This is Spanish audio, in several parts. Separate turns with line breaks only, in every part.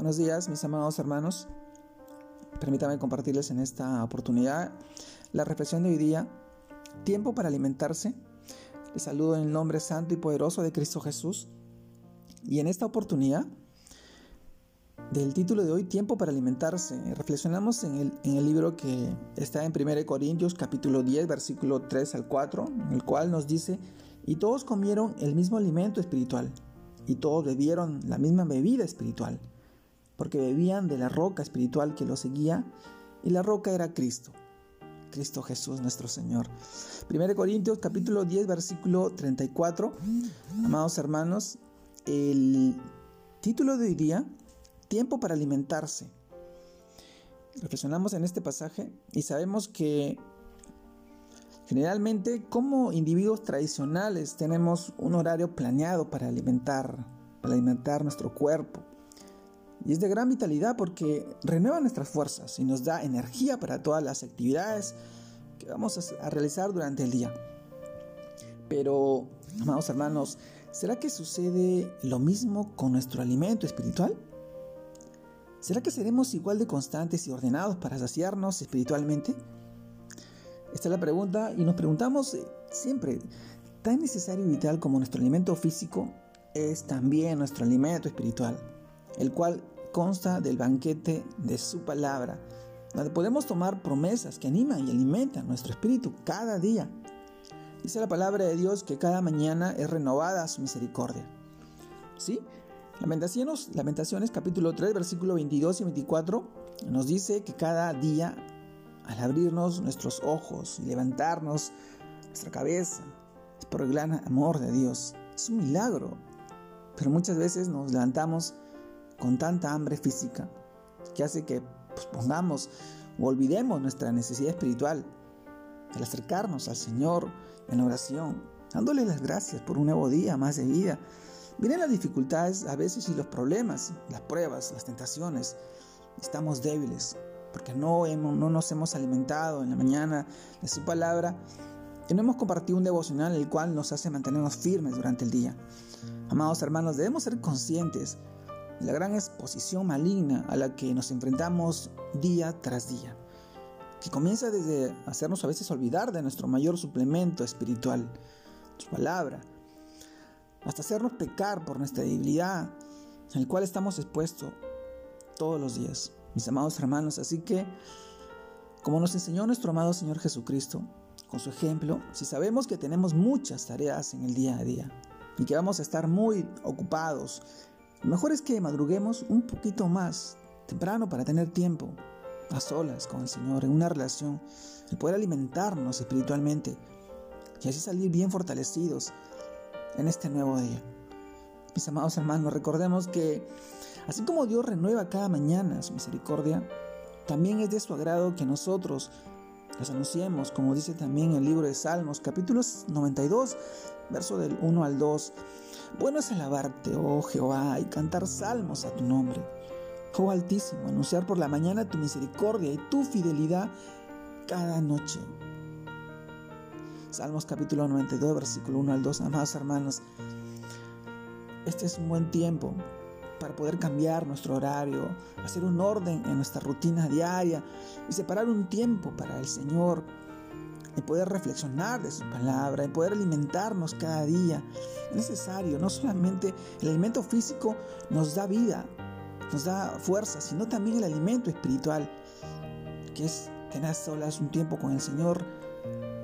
Buenos días, mis amados hermanos. Permítame compartirles en esta oportunidad la reflexión de hoy día, tiempo para alimentarse. Les saludo en el nombre santo y poderoso de Cristo Jesús. Y en esta oportunidad, del título de hoy, Tiempo para alimentarse, reflexionamos en el, en el libro que está en 1 Corintios capítulo 10, versículo 3 al 4, en el cual nos dice, y todos comieron el mismo alimento espiritual, y todos bebieron la misma bebida espiritual porque bebían de la roca espiritual que los seguía, y la roca era Cristo, Cristo Jesús nuestro Señor. 1 Corintios capítulo 10 versículo 34. Amados hermanos, el título de hoy día, tiempo para alimentarse. Reflexionamos en este pasaje y sabemos que generalmente como individuos tradicionales tenemos un horario planeado para alimentar, para alimentar nuestro cuerpo. Y es de gran vitalidad porque renueva nuestras fuerzas y nos da energía para todas las actividades que vamos a realizar durante el día. Pero, amados hermanos, ¿será que sucede lo mismo con nuestro alimento espiritual? ¿Será que seremos igual de constantes y ordenados para saciarnos espiritualmente? Esta es la pregunta y nos preguntamos eh, siempre, ¿tan necesario y vital como nuestro alimento físico es también nuestro alimento espiritual? el cual consta del banquete de su palabra, donde podemos tomar promesas que animan y alimentan nuestro espíritu cada día. Dice la palabra de Dios que cada mañana es renovada su misericordia. ¿Sí? Lamentaciones, Lamentaciones capítulo 3, versículo 22 y 24 nos dice que cada día, al abrirnos nuestros ojos y levantarnos nuestra cabeza, es por el gran amor de Dios. Es un milagro. Pero muchas veces nos levantamos con tanta hambre física que hace que pues, pongamos o olvidemos nuestra necesidad espiritual al acercarnos al Señor en oración, dándole las gracias por un nuevo día más de vida. Vienen las dificultades a veces y los problemas, las pruebas, las tentaciones. Estamos débiles porque no, no nos hemos alimentado en la mañana de su palabra y no hemos compartido un devocional el cual nos hace mantenernos firmes durante el día. Amados hermanos, debemos ser conscientes la gran exposición maligna a la que nos enfrentamos día tras día, que comienza desde hacernos a veces olvidar de nuestro mayor suplemento espiritual, su palabra, hasta hacernos pecar por nuestra debilidad, el cual estamos expuestos todos los días, mis amados hermanos. Así que, como nos enseñó nuestro amado Señor Jesucristo, con su ejemplo, si sabemos que tenemos muchas tareas en el día a día y que vamos a estar muy ocupados lo mejor es que madruguemos un poquito más temprano para tener tiempo a solas con el Señor, en una relación, el poder alimentarnos espiritualmente y así salir bien fortalecidos en este nuevo día. Mis amados hermanos, recordemos que así como Dios renueva cada mañana su misericordia, también es de su agrado que nosotros les anunciemos, como dice también el libro de Salmos, capítulos 92, verso del 1 al 2. Bueno es alabarte, oh Jehová, y cantar salmos a tu nombre. Oh Altísimo, anunciar por la mañana tu misericordia y tu fidelidad cada noche. Salmos capítulo 92, versículo 1 al 2. Amados hermanos, este es un buen tiempo para poder cambiar nuestro horario, hacer un orden en nuestra rutina diaria y separar un tiempo para el Señor, en poder reflexionar de su palabra, en poder alimentarnos cada día. Es necesario, no solamente el alimento físico nos da vida, nos da fuerza, sino también el alimento espiritual, que es tener solas un tiempo con el Señor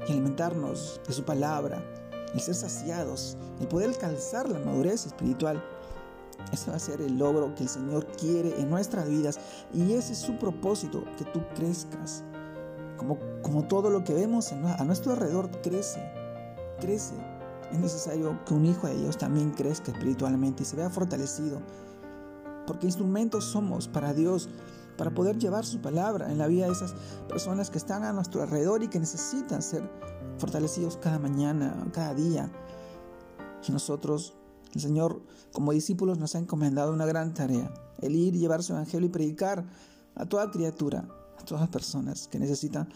y alimentarnos de su palabra, el ser saciados, el poder alcanzar la madurez espiritual. Ese va a ser el logro que el Señor quiere en nuestras vidas y ese es su propósito, que tú crezcas, como, todo lo que vemos a nuestro alrededor crece, crece. Es necesario que un hijo de Dios también crezca espiritualmente y se vea fortalecido. Porque instrumentos somos para Dios, para poder llevar su palabra en la vida de esas personas que están a nuestro alrededor y que necesitan ser fortalecidos cada mañana, cada día. Nosotros, el Señor, como discípulos, nos ha encomendado una gran tarea, el ir llevar su evangelio y predicar a toda criatura, a todas las personas que necesitan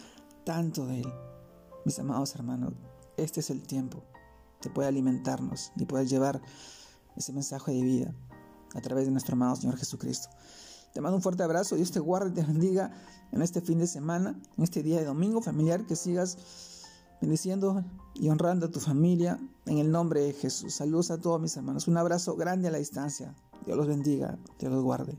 tanto de Él. Mis amados hermanos, este es el tiempo de poder alimentarnos y poder llevar ese mensaje de vida a través de nuestro amado Señor Jesucristo. Te mando un fuerte abrazo. Dios te guarde y te bendiga en este fin de semana, en este día de domingo familiar, que sigas bendiciendo y honrando a tu familia en el nombre de Jesús. Saludos a todos mis hermanos. Un abrazo grande a la distancia. Dios los bendiga, Dios los guarde.